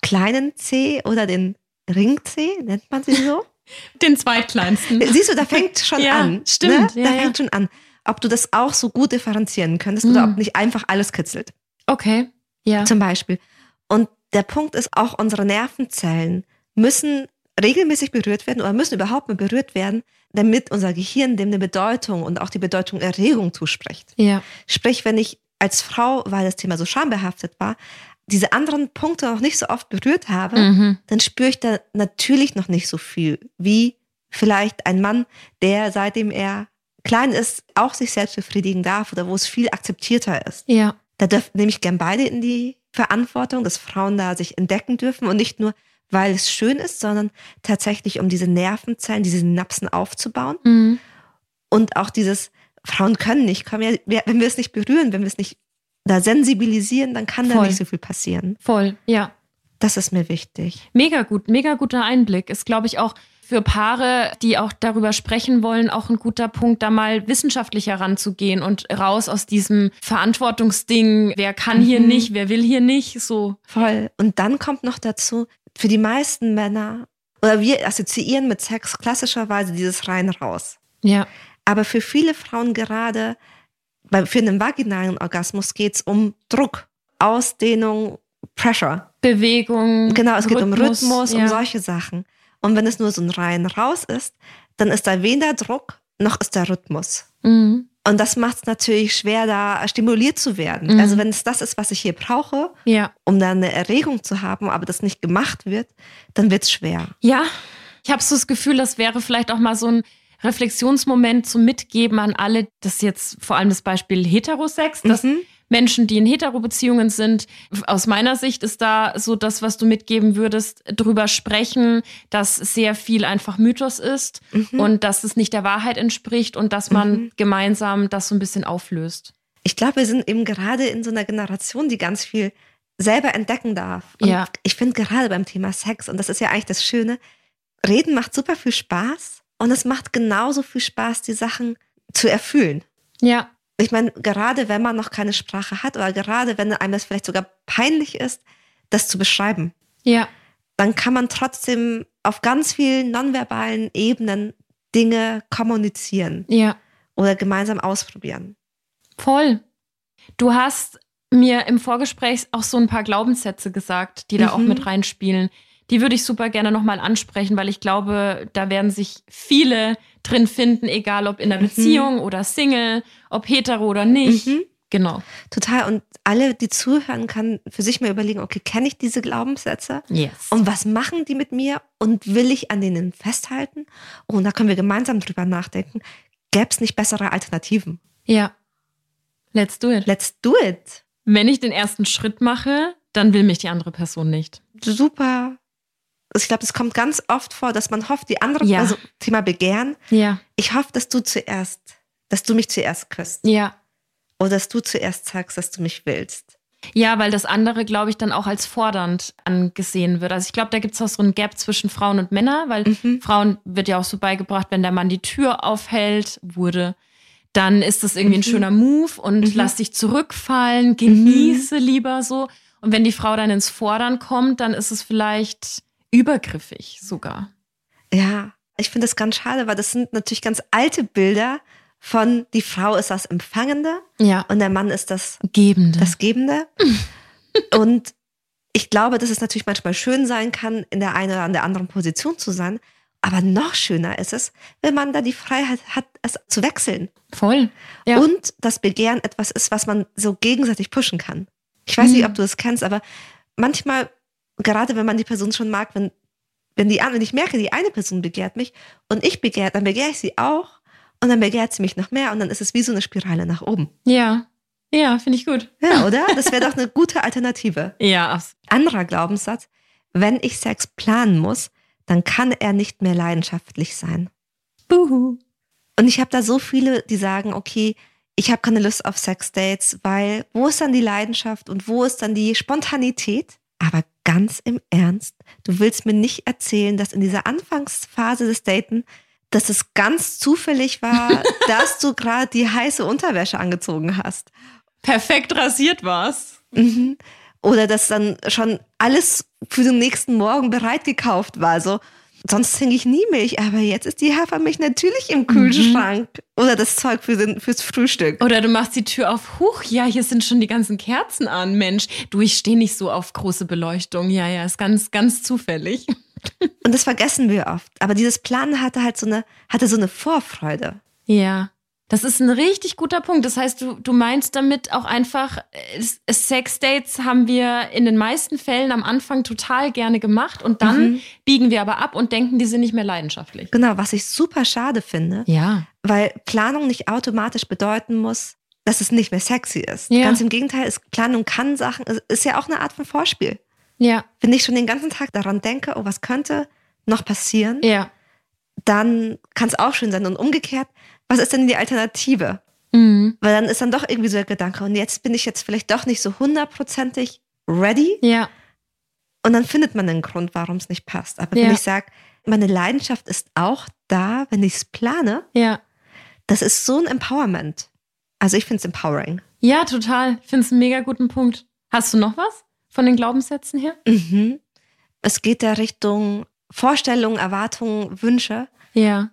kleinen C oder den Ring C, nennt man sie so? Den zweitkleinsten. Siehst du, da fängt schon Ja, an. stimmt, Ne? ja, da ja. fängt schon an. Ob du das auch so gut differenzieren könntest oder Mhm. ob nicht einfach alles kitzelt. Okay. Ja. Zum Beispiel. Und der Punkt ist auch, unsere Nervenzellen müssen regelmäßig berührt werden oder müssen überhaupt mal berührt werden, damit unser Gehirn dem eine Bedeutung und auch die Bedeutung Erregung zuspricht. Ja. Sprich, wenn ich als Frau, weil das Thema so schambehaftet war, diese anderen Punkte noch nicht so oft berührt habe, Mhm. dann spüre ich da natürlich noch nicht so viel wie vielleicht ein Mann, der seitdem er klein ist, auch sich selbst befriedigen darf oder wo es viel akzeptierter ist. Ja. Da nehme ich gern beide in die Verantwortung, dass Frauen da sich entdecken dürfen und nicht nur, weil es schön ist, sondern tatsächlich, um diese Nervenzellen, diese Synapsen aufzubauen Mhm. und auch dieses, Frauen können nicht, können ja, wenn wir es nicht berühren, wenn wir es nicht da sensibilisieren, dann kann da Voll. nicht so viel passieren. Voll. Ja. Das ist mir wichtig. Mega gut, mega guter Einblick. Ist, glaube ich, auch für Paare, die auch darüber sprechen wollen, auch ein guter Punkt, da mal wissenschaftlicher ranzugehen und raus aus diesem Verantwortungsding, wer kann hier Mhm. nicht, wer will hier nicht, so. Voll. Und dann kommt noch dazu, für die meisten Männer, oder wir assoziieren mit Sex klassischerweise dieses rein raus. Ja. Aber für viele Frauen gerade, bei, für einen vaginalen Orgasmus geht es um Druck, Ausdehnung, Pressure. Bewegung. Genau, es geht um Rhythmus, ja. um solche Sachen. Und wenn es nur so ein rein raus ist, dann ist da weder Druck, noch ist da Rhythmus. Mhm. Und das macht es natürlich schwer, da stimuliert zu werden. Mhm. Also wenn es das ist, was ich hier brauche, Ja. um da eine Erregung zu haben, aber das nicht gemacht wird, dann wird es schwer. Ja, ich habe so das Gefühl, das wäre vielleicht auch mal so ein Reflexionsmoment zum Mitgeben an alle. Das jetzt vor allem das Beispiel Heterosex, dass Mhm. Menschen, die in Hetero-Beziehungen sind, aus meiner Sicht ist da so das, was du mitgeben würdest, drüber sprechen, dass sehr viel einfach Mythos ist Mhm. und dass es nicht der Wahrheit entspricht und dass man Mhm. gemeinsam das so ein bisschen auflöst. Ich glaube, wir sind eben gerade in so einer Generation, die ganz viel selber entdecken darf. Und Ja. ich finde gerade beim Thema Sex, und das ist ja eigentlich das Schöne, Reden macht super viel Spaß und es macht genauso viel Spaß, die Sachen zu erfüllen. Ja, Ich meine, gerade wenn man noch keine Sprache hat oder gerade wenn einem das vielleicht sogar peinlich ist, das zu beschreiben, ja, dann kann man trotzdem auf ganz vielen nonverbalen Ebenen Dinge kommunizieren ja. oder gemeinsam ausprobieren. Voll. Du hast mir im Vorgespräch auch so ein paar Glaubenssätze gesagt, die da auch Mhm. mit reinspielen. Die würde ich super gerne nochmal ansprechen, weil ich glaube, da werden sich viele drin finden, egal ob in der Mhm. Beziehung oder Single, ob hetero oder nicht. Mhm. Genau. Total. Und alle, die zuhören, kann für sich mal überlegen, okay, kenne ich diese Glaubenssätze? Yes. Und was machen die mit mir? Und will ich an denen festhalten? Oh, und da können wir gemeinsam drüber nachdenken. Gäbe es nicht bessere Alternativen? ja. Let's do it. Let's do it. Wenn ich den ersten Schritt mache, dann will mich die andere Person nicht. Super. Ich glaube, es kommt ganz oft vor, dass man hofft, die andere, Ja. also Thema Begehren, Ja. ich hoffe, dass du zuerst, dass du mich zuerst küsst. Ja. Oder dass du zuerst sagst, dass du mich willst. Ja, weil das andere, glaube ich, dann auch als fordernd angesehen wird. Also ich glaube, da gibt es auch so ein Gap zwischen Frauen und Männern, weil Mhm. Frauen wird ja auch so beigebracht, wenn der Mann die Tür aufhält, wurde, dann ist das irgendwie ein Mhm. schöner Move und Mhm. lass dich zurückfallen, genieße lieber so. Und wenn die Frau dann ins Fordern kommt, dann ist es vielleicht übergriffig sogar. Ja, ich finde das ganz schade, weil das sind natürlich ganz alte Bilder von die Frau ist das Empfangende Ja. und der Mann ist das, Gebende. das Gebende. und ich glaube, dass es natürlich manchmal schön sein kann, in der einen oder an der anderen Position zu sein. Aber noch schöner ist es, wenn man da die Freiheit hat, es zu wechseln. Voll. Ja. Und das Begehren etwas ist, was man so gegenseitig pushen kann. Ich weiß nicht, Mhm. ob du das kennst, aber manchmal, gerade wenn man die Person schon mag, wenn, wenn, die, wenn ich merke, die eine Person begehrt mich und ich begehrt, dann begehre ich sie auch. und dann begehrt sie mich noch mehr und dann ist es wie so eine Spirale nach oben. Ja. Ja, finde ich gut. Ja, oder? Das wäre doch eine gute Alternative. Ja. Anderer Glaubenssatz, wenn ich Sex planen muss, dann kann er nicht mehr leidenschaftlich sein. Buhu. Und ich habe da so viele, die sagen, okay, ich habe keine Lust auf Sexdates, weil wo ist dann die Leidenschaft und wo ist dann die Spontanität? Aber ganz im Ernst, du willst mir nicht erzählen, dass in dieser Anfangsphase des Daten, dass es ganz zufällig war, dass du gerade die heiße Unterwäsche angezogen hast. Perfekt rasiert war's. Mhm. Oder dass dann schon alles für den nächsten Morgen bereit gekauft war. So, sonst trinke ich nie Milch, aber jetzt ist die Hafermilch natürlich im Kühlschrank. Mhm. Oder das Zeug für den, fürs Frühstück. Oder du machst die Tür auf, huch, ja, hier sind schon die ganzen Kerzen an, Mensch. Du, ich stehe nicht so auf große Beleuchtung. Ja, ja, ist ganz, ganz zufällig. Und das vergessen wir oft. Aber dieses Planen hatte halt so eine, hatte so eine Vorfreude. Ja. Das ist ein richtig guter Punkt. Das heißt, du, du meinst damit auch einfach, Sexdates haben wir in den meisten Fällen am Anfang total gerne gemacht und dann mhm. biegen wir aber ab und denken, die sind nicht mehr leidenschaftlich. Genau, was ich super schade finde. Ja. Weil Planung nicht automatisch bedeuten muss, dass es nicht mehr sexy ist. Ja. Ganz im Gegenteil, ist, Planung kann Sachen, ist ja auch eine Art von Vorspiel. Ja. Wenn ich schon den ganzen Tag daran denke, oh, was könnte noch passieren? Ja. Dann kann es auch schön sein. Und umgekehrt, was ist denn die Alternative? Mhm. Weil dann ist dann doch irgendwie so der Gedanke, und jetzt bin ich jetzt vielleicht doch nicht so hundertprozentig ready. Ja. Und dann findet man einen Grund, warum es nicht passt. Aber Ja. wenn ich sage, meine Leidenschaft ist auch da, wenn ich es plane, Ja. das ist so ein Empowerment. Also ich finde es empowering. Ja, total. Ich finde es einen mega guten Punkt. Hast du noch was von den Glaubenssätzen her? Mhm. Es geht da Richtung Vorstellungen, Erwartungen, Wünsche. Ja.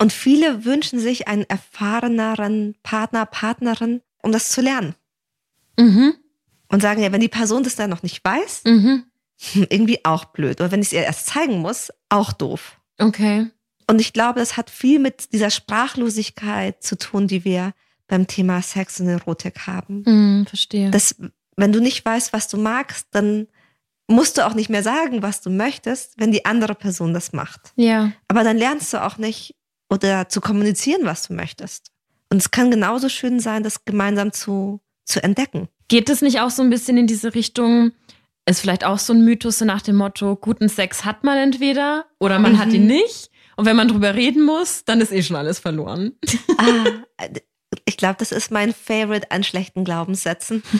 Und viele wünschen sich einen erfahreneren Partner, Partnerin, um das zu lernen. Mhm. Und sagen ja, wenn die Person das dann noch nicht weiß, Mhm. hm, irgendwie auch blöd. Oder wenn ich es ihr erst zeigen muss, auch doof. Okay. Und ich glaube, das hat viel mit dieser Sprachlosigkeit zu tun, die wir beim Thema Sex und Erotik haben. Mhm, verstehe. Dass, wenn du nicht weißt, was du magst, dann musst du auch nicht mehr sagen, was du möchtest, wenn die andere Person das macht. ja. Aber dann lernst du auch nicht oder zu kommunizieren, was du möchtest. Und es kann genauso schön sein, das gemeinsam zu, zu entdecken. Geht es nicht auch so ein bisschen in diese Richtung? Ist vielleicht auch so ein Mythos so nach dem Motto, guten Sex hat man entweder oder man Mhm. hat ihn nicht. Und wenn man drüber reden muss, dann ist eh schon alles verloren. Ah, ich glaube, das ist mein Favorite an schlechten Glaubenssätzen.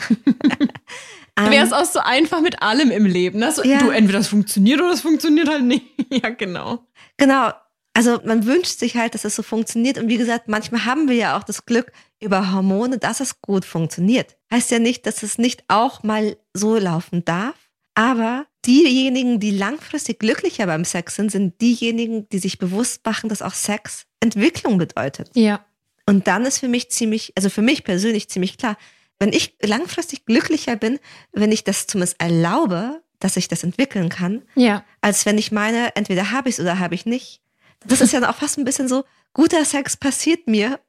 Ähm, Wäre es auch so einfach mit allem im Leben. Ne? So, Ja. Du, entweder das funktioniert oder das funktioniert halt nicht. ja, genau. Genau. Also man wünscht sich halt, dass es so funktioniert. Und wie gesagt, manchmal haben wir ja auch das Glück über Hormone, dass es gut funktioniert. Heißt ja nicht, dass es nicht auch mal so laufen darf. Aber diejenigen, die langfristig glücklicher beim Sex sind, sind diejenigen, die sich bewusst machen, dass auch Sex Entwicklung bedeutet. Ja. Und dann ist für mich ziemlich, also für mich persönlich ziemlich klar, wenn ich langfristig glücklicher bin, wenn ich das zumindest erlaube, dass ich das entwickeln kann, Ja. als wenn ich meine, entweder habe ich es oder habe ich nicht. Das ist ja auch fast ein bisschen so, guter Sex passiert mir.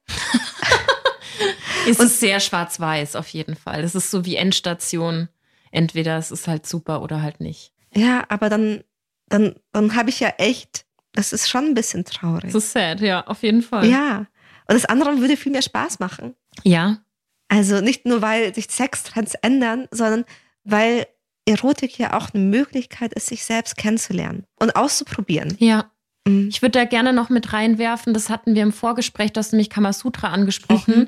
Es ist sehr schwarz-weiß auf jeden Fall. Es ist so wie Endstation. Entweder es ist halt super oder halt nicht. Ja, aber dann, dann, dann habe ich ja echt, das ist schon ein bisschen traurig. ist sad, ja, auf jeden Fall. Ja. Und das andere würde viel mehr Spaß machen. Ja. Also nicht nur, weil sich Sextrends ändern, sondern weil Erotik ja auch eine Möglichkeit ist, sich selbst kennenzulernen und auszuprobieren. Ja. Mhm. Ich würde da gerne noch mit reinwerfen, das hatten wir im Vorgespräch, du hast nämlich Kamasutra angesprochen. Mhm.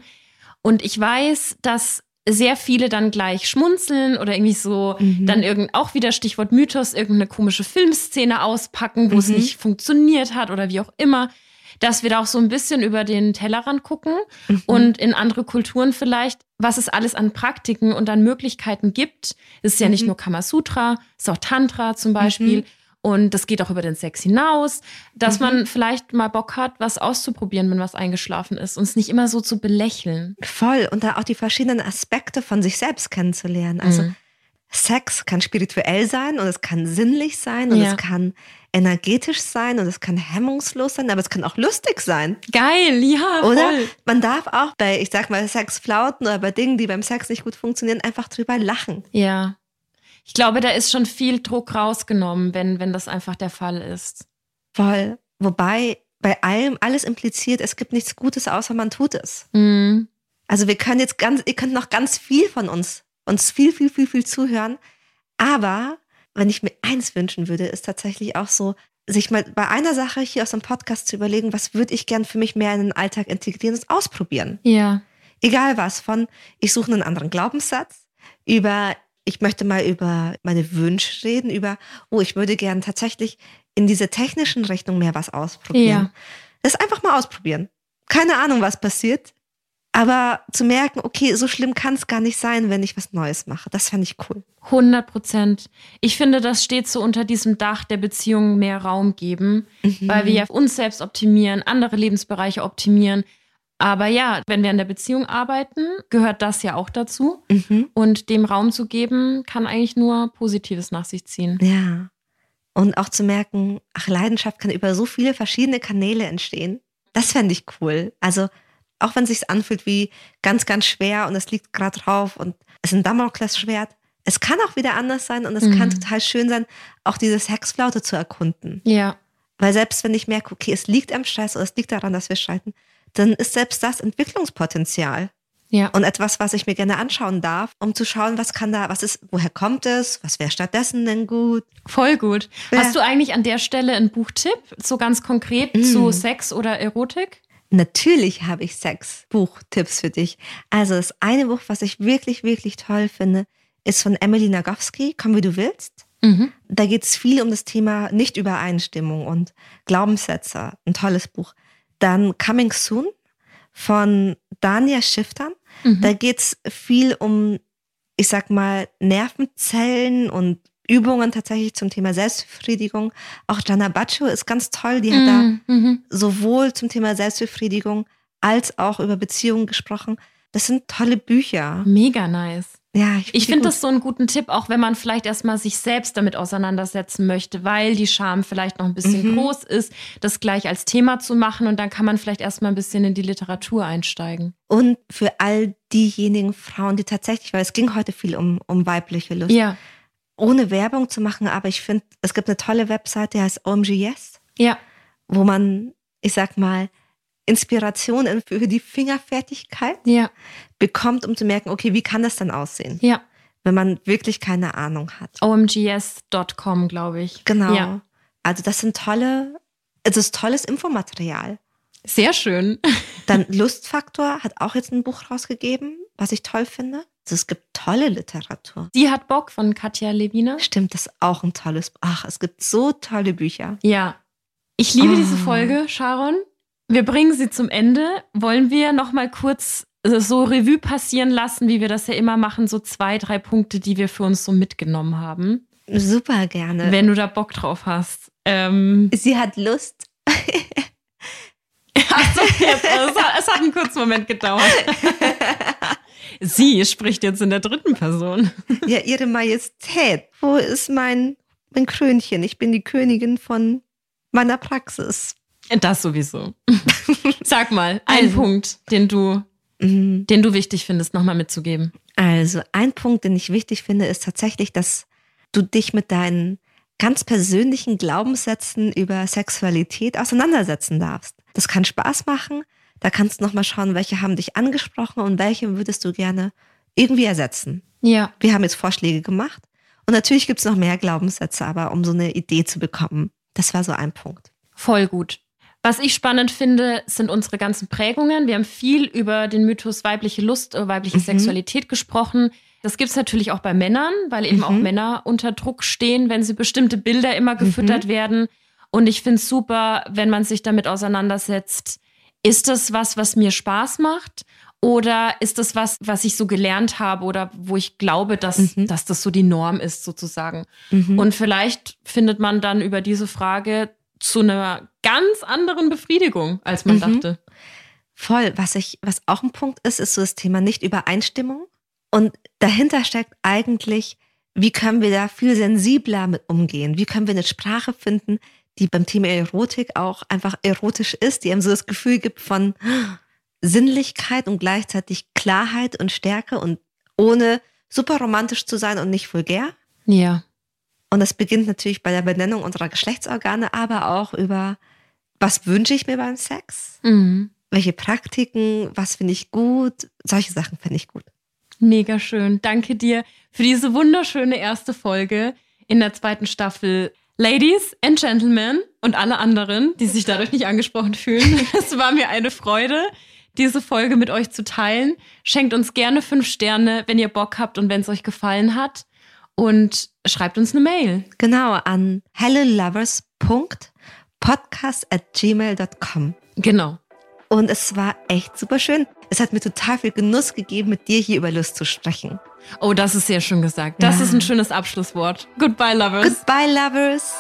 Und ich weiß, dass sehr viele dann gleich schmunzeln oder irgendwie so Mhm. dann irgend auch wieder Stichwort Mythos, irgendeine komische Filmszene auspacken, wo es Mhm. nicht funktioniert hat oder wie auch immer. Dass wir da auch so ein bisschen über den Tellerrand gucken Mhm. und in andere Kulturen vielleicht, was es alles an Praktiken und an Möglichkeiten gibt. Es ist ja nicht Mhm. nur Kamasutra, es ist auch Tantra zum Beispiel. Und das geht auch über den Sex hinaus, dass Mhm. man vielleicht mal Bock hat, was auszuprobieren, wenn was eingeschlafen ist und es nicht immer so zu belächeln. Voll. Und da auch die verschiedenen Aspekte von sich selbst kennenzulernen. Also Mhm. Sex kann spirituell sein und es kann sinnlich sein und Ja. es kann energetisch sein und es kann hemmungslos sein, aber es kann auch lustig sein. Geil, ja, Oder voll. man darf auch bei, ich sag mal, Sexflauten oder bei Dingen, die beim Sex nicht gut funktionieren, einfach drüber lachen. Ja. Ich glaube, da ist schon viel Druck rausgenommen, wenn, wenn das einfach der Fall ist. Voll. Wobei bei allem alles impliziert, es gibt nichts Gutes, außer man tut es. Mhm. Also wir können jetzt ganz, ihr könnt noch ganz viel von uns, uns viel, viel, viel, viel zuhören. Aber wenn ich mir eins wünschen würde, ist tatsächlich auch so, sich mal bei einer Sache hier aus dem Podcast zu überlegen, was würde ich gern für mich mehr in den Alltag integrieren und ausprobieren. Ja. Egal was, von ich suche einen anderen Glaubenssatz, über ich möchte mal über meine Wünsche reden, über, oh, ich würde gern tatsächlich in diese technischen Richtung mehr was ausprobieren. Ja. Das einfach mal ausprobieren. Keine Ahnung, was passiert. Aber zu merken, okay, so schlimm kann es gar nicht sein, wenn ich was Neues mache. Das fände ich cool. 100 Prozent. Ich finde, das steht so unter diesem Dach der Beziehung mehr Raum geben, weil wir ja uns selbst optimieren, andere Lebensbereiche optimieren. Aber ja, wenn wir an der Beziehung arbeiten, gehört das ja auch dazu. Mhm. Und dem Raum zu geben, kann eigentlich nur Positives nach sich ziehen. Ja. Und auch zu merken, ach, Leidenschaft kann über so viele verschiedene Kanäle entstehen. Das fände ich cool. Also, auch wenn es sich anfühlt wie ganz, ganz schwer und es liegt gerade drauf und es ist ein Damoklesschwert. Es kann auch wieder anders sein und es Mhm. kann total schön sein, auch diese Sexflaute zu erkunden. Ja. Weil selbst wenn ich merke, okay, es liegt am Stress oder es liegt daran, dass wir streiten, dann ist selbst das Entwicklungspotenzial Ja. und etwas, was ich mir gerne anschauen darf, um zu schauen, was kann da, was ist, woher kommt es, was wäre stattdessen denn gut. Voll gut. Ja. Hast du eigentlich an der Stelle einen Buchtipp, so ganz konkret Mm. zu Sex oder Erotik? Natürlich habe ich Sex-Buchtipps für dich. Also das eine Buch, was ich wirklich, wirklich toll finde, ist von Emily Nagowski, Komm wie du willst. Mhm. Da geht es viel um das Thema Nichtübereinstimmung und Glaubenssätze. Ein tolles Buch. Dann Coming Soon von Dania Schiftern. Mhm. Da geht es viel um, ich sag mal, Nervenzellen und Übungen tatsächlich zum Thema Selbstbefriedigung. Auch Jana Baccio ist ganz toll. Die hat da Mhm. Mhm. sowohl zum Thema Selbstbefriedigung als auch über Beziehungen gesprochen. Das sind tolle Bücher. Mega nice. Ja, Ich die finde das so einen guten Tipp, auch wenn man vielleicht erstmal sich selbst damit auseinandersetzen möchte, weil die Scham vielleicht noch ein bisschen Mhm. groß ist, das gleich als Thema zu machen und dann kann man vielleicht erstmal ein bisschen in die Literatur einsteigen. Und für all diejenigen Frauen, die tatsächlich, weil es ging heute viel um, um weibliche Lust, Ja, ohne Werbung zu machen, aber ich finde, es gibt eine tolle Webseite, die heißt OMGYes, ja, wo man, ich sag mal, Inspirationen für die Fingerfertigkeit ja, bekommt, um zu merken, okay, wie kann das dann aussehen, ja. wenn man wirklich keine Ahnung hat. omgs.com, glaube ich. Genau. Ja. Also das sind tolle, es ist tolles Infomaterial. Sehr schön. Dann Lustfaktor hat auch jetzt ein Buch rausgegeben, was ich toll finde. Also es gibt tolle Literatur. Sie hat Bock von Katja Lewina. Stimmt, das ist auch ein tolles. Ach, es gibt so tolle Bücher. Ja. Ich liebe Ah. diese Folge, Sharon. Wir bringen sie zum Ende. Wollen wir noch mal kurz äh, so Revue passieren lassen, wie wir das ja immer machen, so zwei, drei Punkte, die wir für uns so mitgenommen haben, Super gerne. wenn du da Bock drauf hast. Ähm, Sie hat Lust. Achso, jetzt, es, hat, es hat einen kurzen Moment gedauert. Sie spricht jetzt in der dritten Person. Ja, Ihre Majestät. Wo ist mein, mein Krönchen? Ich bin die Königin von meiner Praxis. Das sowieso. Sag mal, ein Also. Punkt, den du, Mhm. den du wichtig findest, nochmal mitzugeben. Also ein Punkt, den ich wichtig finde, ist tatsächlich, dass du dich mit deinen ganz persönlichen Glaubenssätzen über Sexualität auseinandersetzen darfst. Das kann Spaß machen. Da kannst du nochmal schauen, welche haben dich angesprochen und welche würdest du gerne irgendwie ersetzen. Ja. Wir haben jetzt Vorschläge gemacht. Und natürlich gibt es noch mehr Glaubenssätze, aber um so eine Idee zu bekommen. Das war so ein Punkt. Voll gut. Was ich spannend finde, sind unsere ganzen Prägungen. Wir haben viel über den Mythos weibliche Lust, äh, weibliche Mhm. Sexualität gesprochen. Das gibt es natürlich auch bei Männern, weil eben Mhm. auch Männer unter Druck stehen, wenn sie bestimmte Bilder immer gefüttert Mhm. werden. Und ich finde es super, wenn man sich damit auseinandersetzt. Ist das was, was mir Spaß macht? Oder ist das was, was ich so gelernt habe oder wo ich glaube, dass, Mhm. dass das so die Norm ist, sozusagen? Mhm. Und vielleicht findet man dann über diese Frage zu einer ganz anderen Befriedigung, als man Mhm. dachte. Voll. Was ich, was auch ein Punkt ist, ist so das Thema Nicht-Übereinstimmung. Und dahinter steckt eigentlich, wie können wir da viel sensibler mit umgehen? Wie können wir eine Sprache finden, die beim Thema Erotik auch einfach erotisch ist, die einem so das Gefühl gibt von Sinnlichkeit und gleichzeitig Klarheit und Stärke und ohne super romantisch zu sein und nicht vulgär. Ja. Und das beginnt natürlich bei der Benennung unserer Geschlechtsorgane, aber auch über was wünsche ich mir beim Sex? Mhm. Welche Praktiken? Was finde ich gut? Solche Sachen finde ich gut. Mega schön. Danke dir für diese wunderschöne erste Folge in der zweiten Staffel. Ladies and Gentlemen und alle anderen, die sich dadurch nicht angesprochen fühlen, es war mir eine Freude, diese Folge mit euch zu teilen. Schenkt uns gerne fünf Sterne, wenn ihr Bock habt und wenn es euch gefallen hat. Und schreibt uns eine Mail. Genau, an hellolovers.podcast at gmail.com. Genau. Und es war echt super schön. Es hat mir total viel Genuss gegeben, mit dir hier über Lust zu sprechen. Oh, das ist sehr schön gesagt. Das Ja. ist ein schönes Abschlusswort. Goodbye, Lovers. Goodbye, Lovers.